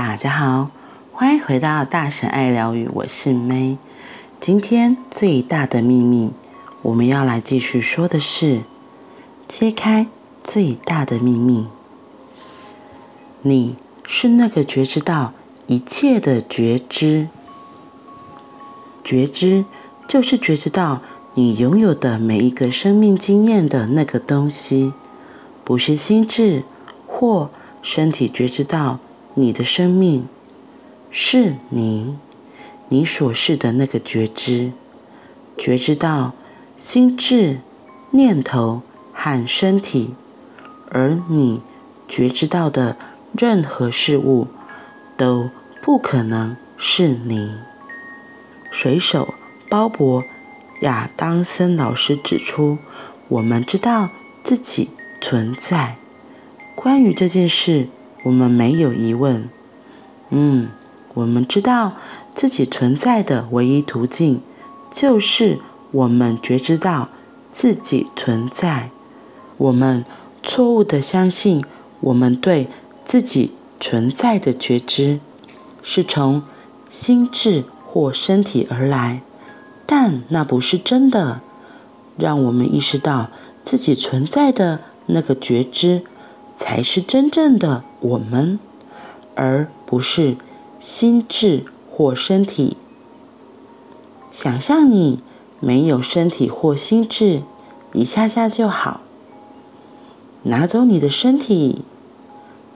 大家好，欢迎回到大神爱疗愈，我是 May。今天最大的秘密，我们要来继续说的是揭开最大的秘密。你是那个觉知到一切的觉知，觉知就是觉知到你拥有的每一个生命经验的那个东西，不是心智或身体觉知到。你的生命是你，你所示的那个觉知，觉知到心智、念头和身体，而你觉知到的任何事物都不可能是你。水手鲍勃·亚当森老师指出，我们知道自己存在。关于这件事。我们没有疑问，嗯，我们知道自己存在的唯一途径，就是我们觉知到自己存在。我们错误地相信，我们对自己存在的觉知是从心智或身体而来，但那不是真的。让我们意识到自己存在的那个觉知。才是真正的我们，而不是心智或身体。想象你没有身体或心智，一下下就好。拿走你的身体，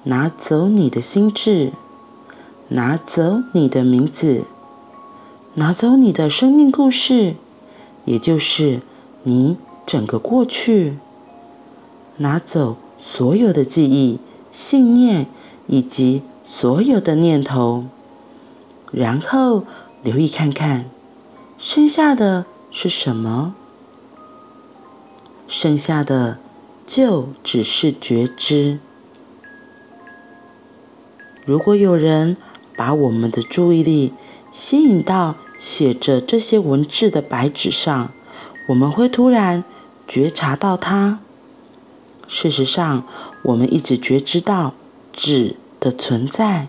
拿走你的心智，拿走你的名字，拿走你的生命故事，也就是你整个过去，拿走。所有的记忆、信念以及所有的念头，然后留意看看，剩下的是什么？剩下的就只是觉知。如果有人把我们的注意力吸引到写着这些文字的白纸上，我们会突然觉察到它。事实上，我们一直觉知到纸的存在，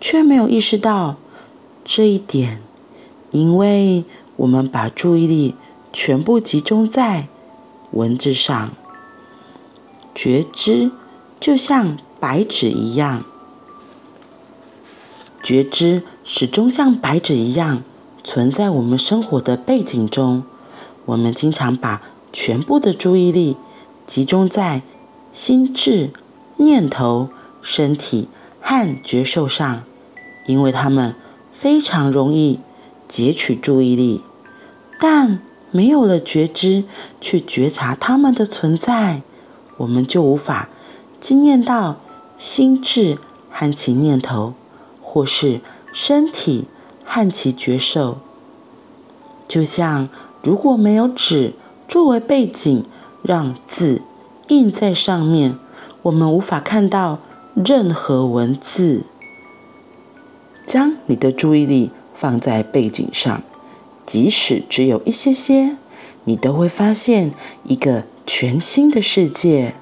却没有意识到这一点，因为我们把注意力全部集中在文字上。觉知就像白纸一样，觉知始终像白纸一样存在我们生活的背景中。我们经常把全部的注意力集中在。心智、念头、身体和觉受上，因为他们非常容易截取注意力，但没有了觉知去觉察它们的存在，我们就无法经验到心智和其念头，或是身体和其觉受。就像如果没有纸作为背景，让字。印在上面，我们无法看到任何文字。将你的注意力放在背景上，即使只有一些些，你都会发现一个全新的世界。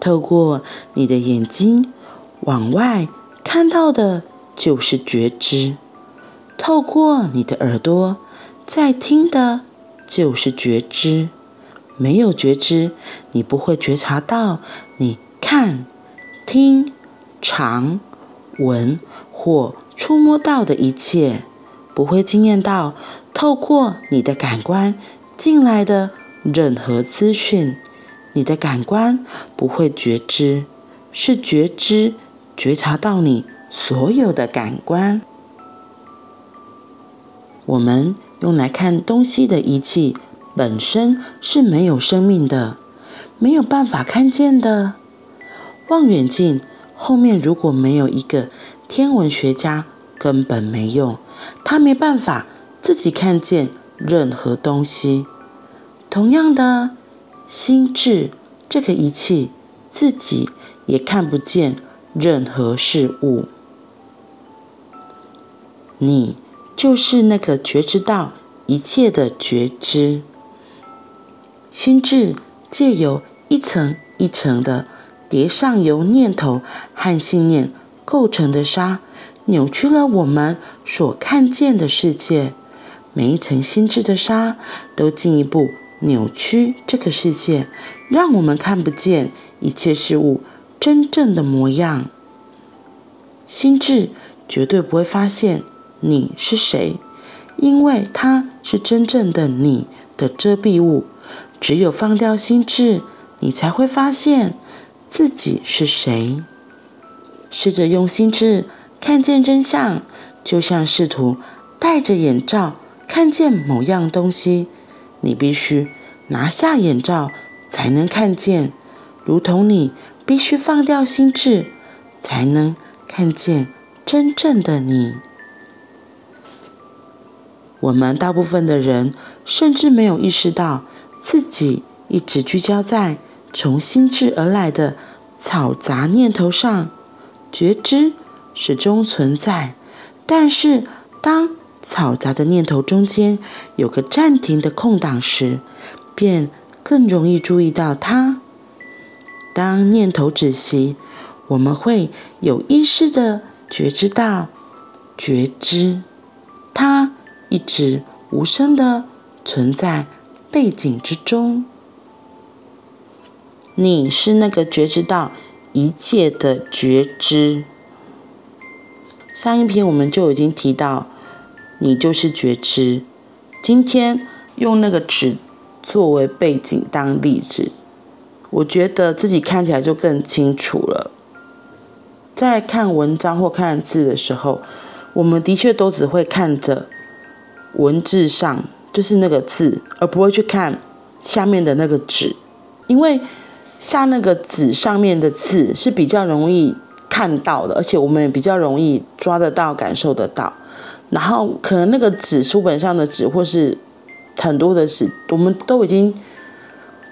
透过你的眼睛往外看到的就是觉知，透过你的耳朵在听的就是觉知。没有觉知，你不会觉察到你看、听、尝、闻或触摸到的一切，不会惊艳到透过你的感官进来的任何资讯。你的感官不会觉知，是觉知觉察到你所有的感官。我们用来看东西的仪器。本身是没有生命的，没有办法看见的。望远镜后面如果没有一个天文学家，根本没用，他没办法自己看见任何东西。同样的，心智这个仪器自己也看不见任何事物。你就是那个觉知到一切的觉知。心智借由一层一层的叠上由念头和信念构成的纱，扭曲了我们所看见的世界。每一层心智的纱都进一步扭曲这个世界，让我们看不见一切事物真正的模样。心智绝对不会发现你是谁，因为它是真正的你的遮蔽物。只有放掉心智，你才会发现自己是谁。试着用心智看见真相，就像试图戴着眼罩。看见某样东西，你必须拿下眼罩才能看见，如同你必须放掉心智，才能看见真正的你。我们大部分的人甚至没有意识到自己一直聚焦在从心智而来的嘈杂念头上，觉知始终存在，但是当嘈杂的念头中间有个暂停的空档时，便更容易注意到它。当念头止息，我们会有意识的觉知到，觉知它一直无声的存在背景之中。你是那个觉知到一切的觉知。上一篇我们就已经提到。你就是觉知。今天用那个纸作为背景当例子，我觉得自己看起来就更清楚了。在看文章或看字的时候，我们的确都只会看着文字上，就是那个字，而不会去看下面的那个纸，因为下那个纸上面的字是比较容易看到的，而且我们也比较容易抓得到、感受得到。然后可能那个纸书本上的纸，或是很多的纸，我们都已经，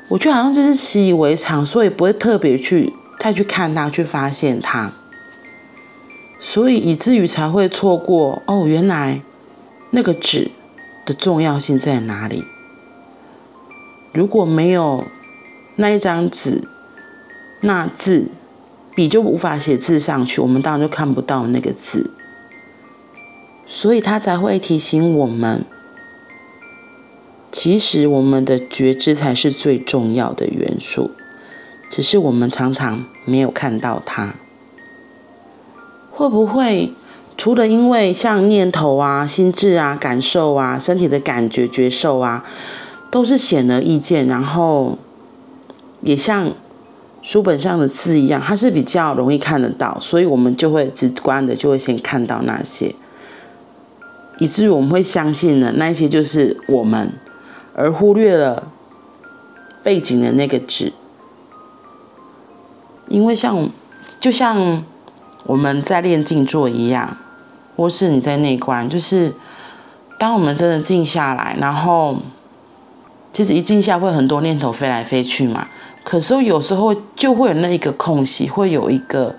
我觉得好像就是习以为常，所以不会特别去再去看它，去发现它，所以以至于才会错过哦，原来那个纸的重要性在哪里？如果没有那一张纸，那字笔就无法写字上去，我们当然就看不到那个字。所以他才会提醒我们，其实我们的觉知才是最重要的元素，只是我们常常没有看到它。会不会除了因为像念头啊、心智啊、感受啊、身体的感觉、觉受啊，都是显而易见，然后也像书本上的字一样，它是比较容易看得到，所以我们就会直观的就会先看到那些。以至于我们会相信呢，那些就是我们，而忽略了背景的那个纸。因为像，就像我们在练静坐一样，或是你在内观，就是当我们真的静下来，然后其实一静下会很多念头飞来飞去嘛。可是有时候就会有那一个空隙，会有一个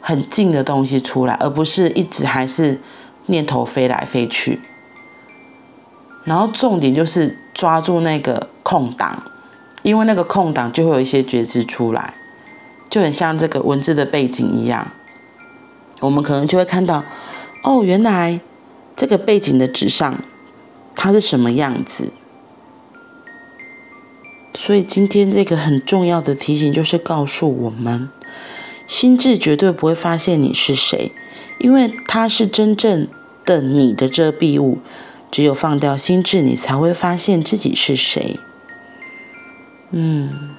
很静的东西出来，而不是一直还是。念头飞来飞去，然后重点就是抓住那个空档，因为那个空档就会有一些觉知出来，就很像这个文字的背景一样。我们可能就会看到，哦，原来这个背景的纸上它是什么样子。所以今天这个很重要的提醒就是告诉我们，心智绝对不会发现你是谁。因为它是真正的你的遮蔽物，只有放掉心智，你才会发现自己是谁。嗯，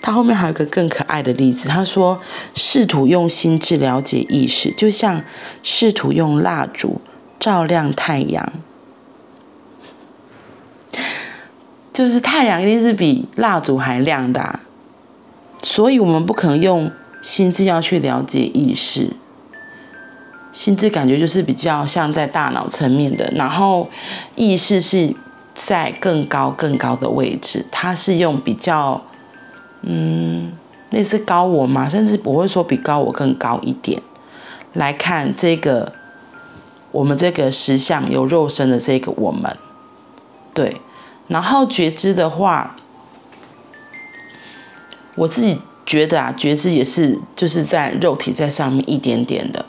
他后面还有个更可爱的例子，他说：试图用心智了解意识，就像试图用蜡烛照亮太阳，就是太阳一定是比蜡烛还亮的，所以我们不可能用。心智要去了解意识，心智感觉就是比较像在大脑层面的，然后意识是在更高更高的位置，它是用比较嗯类似高我嘛，甚至不会说比高我更高一点来看这个我们这个实相有肉身的这个我们，对，然后觉知的话。我自己觉得啊，觉知也是就是在肉体在上面一点点的，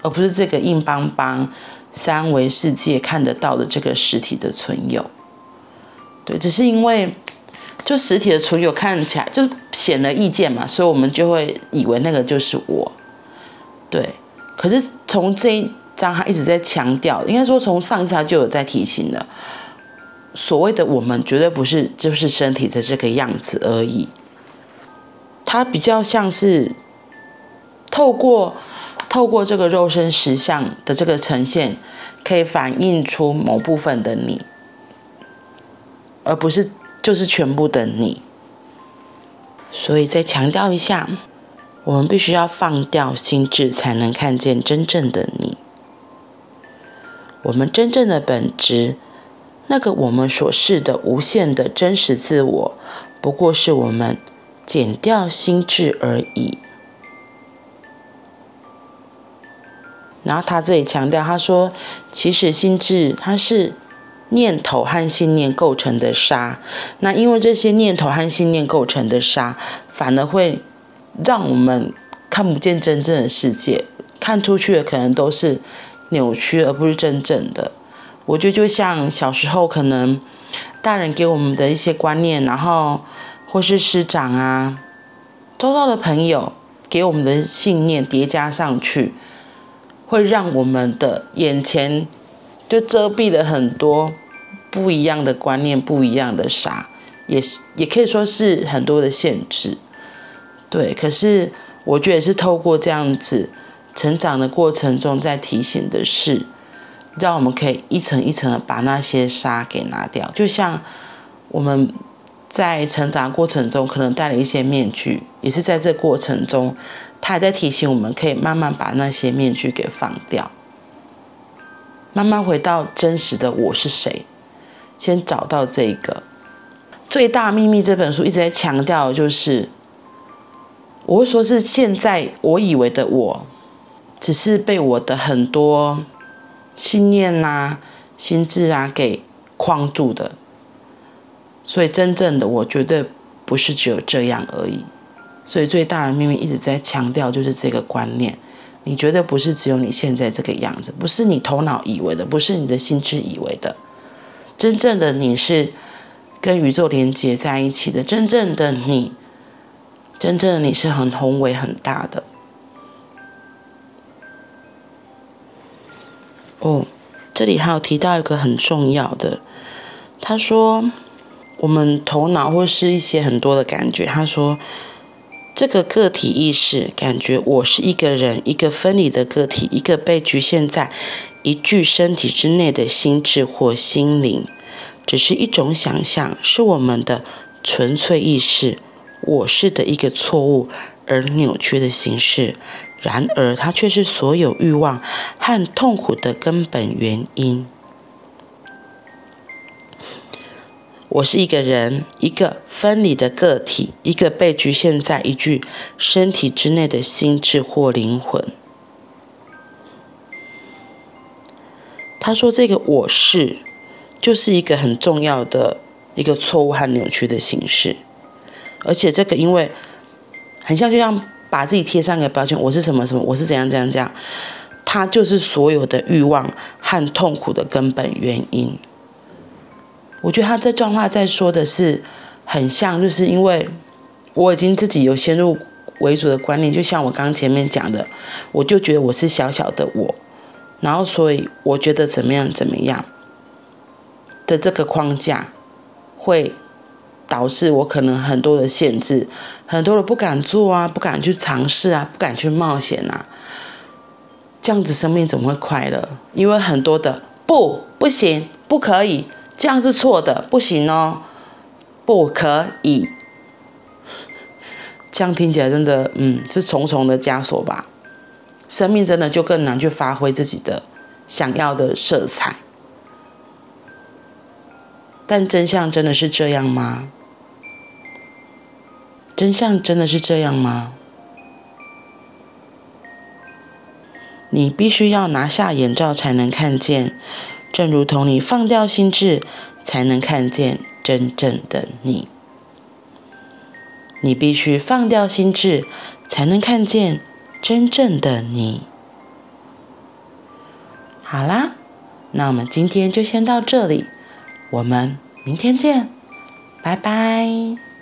而不是这个硬邦邦三维世界看得到的这个实体的存有。对，只是因为就实体的存有看起来就显而易见嘛，所以我们就会以为那个就是我。对，可是从这一张他一直在强调，应该说从上次他就有在提醒了，所谓的我们绝对不是就是身体的这个样子而已。它比较像是透过透过这个肉身实相的这个呈现，可以反映出某部分的你，而不是就是全部的你。所以再强调一下，我们必须要放掉心智，才能看见真正的你。我们真正的本质，那个我们所示的无限的真实自我，不过是我们。减掉心智而已。然后他这里强调，他说，其实心智它是念头和信念构成的沙。那因为这些念头和信念构成的沙，反而会让我们看不见真正的世界，看出去的可能都是扭曲，而不是真正的。我觉得就像小时候可能大人给我们的一些观念，然后。或是师长啊，周遭的朋友给我们的信念叠加上去，会让我们的眼前就遮蔽了很多不一样的观念，不一样的沙，也是也可以说是很多的限制。对，可是我觉得是透过这样子成长的过程中，在提醒的是，让我们可以一层一层的把那些沙给拿掉，就像我们。在成长过程中，可能戴了一些面具，也是在这过程中，他还在提醒我们，可以慢慢把那些面具给放掉，慢慢回到真实的我是谁，先找到这个最大秘密。这本书一直在强调，就是我会说是现在我以为的我，只是被我的很多信念呐、啊、心智啊给框住的。所以，真正的我绝对不是只有这样而已。所以，最大的秘密一直在强调，就是这个观念：你绝对不是只有你现在这个样子，不是你头脑以为的，不是你的心智以为的。真正的你是跟宇宙连接在一起的，真正的你，真正的你是很宏伟、很大的。哦，这里还有提到一个很重要的，他说。我们头脑或是一些很多的感觉，他说，这个个体意识感觉我是一个人，一个分离的个体，一个被局限在一具身体之内的心智或心灵，只是一种想象，是我们的纯粹意识，我是的一个错误而扭曲的形式。然而，它却是所有欲望和痛苦的根本原因。我是一个人，一个分离的个体，一个被局限在一具身体之内的心智或灵魂。他说：“这个我是，就是一个很重要的一个错误和扭曲的形式，而且这个因为很像，就像把自己贴上一个标签，我是什么什么，我是怎样怎样怎样，它就是所有的欲望和痛苦的根本原因。”我觉得他这段话在说的是很像，就是因为我已经自己有先入为主的观念，就像我刚前面讲的，我就觉得我是小小的我，然后所以我觉得怎么样怎么样的这个框架，会导致我可能很多的限制，很多的不敢做啊，不敢去尝试啊，不敢去冒险啊，这样子生命怎么会快乐？因为很多的不，不行，不可以。这样是错的，不行哦，不可以。这样听起来真的，嗯，是重重的枷锁吧？生命真的就更难去发挥自己的想要的色彩。但真相真的是这样吗？真相真的是这样吗？你必须要拿下眼罩才能看见。正如同你放掉心智，才能看见真正的你。你必须放掉心智，才能看见真正的你。好啦，那我们今天就先到这里，我们明天见，拜拜。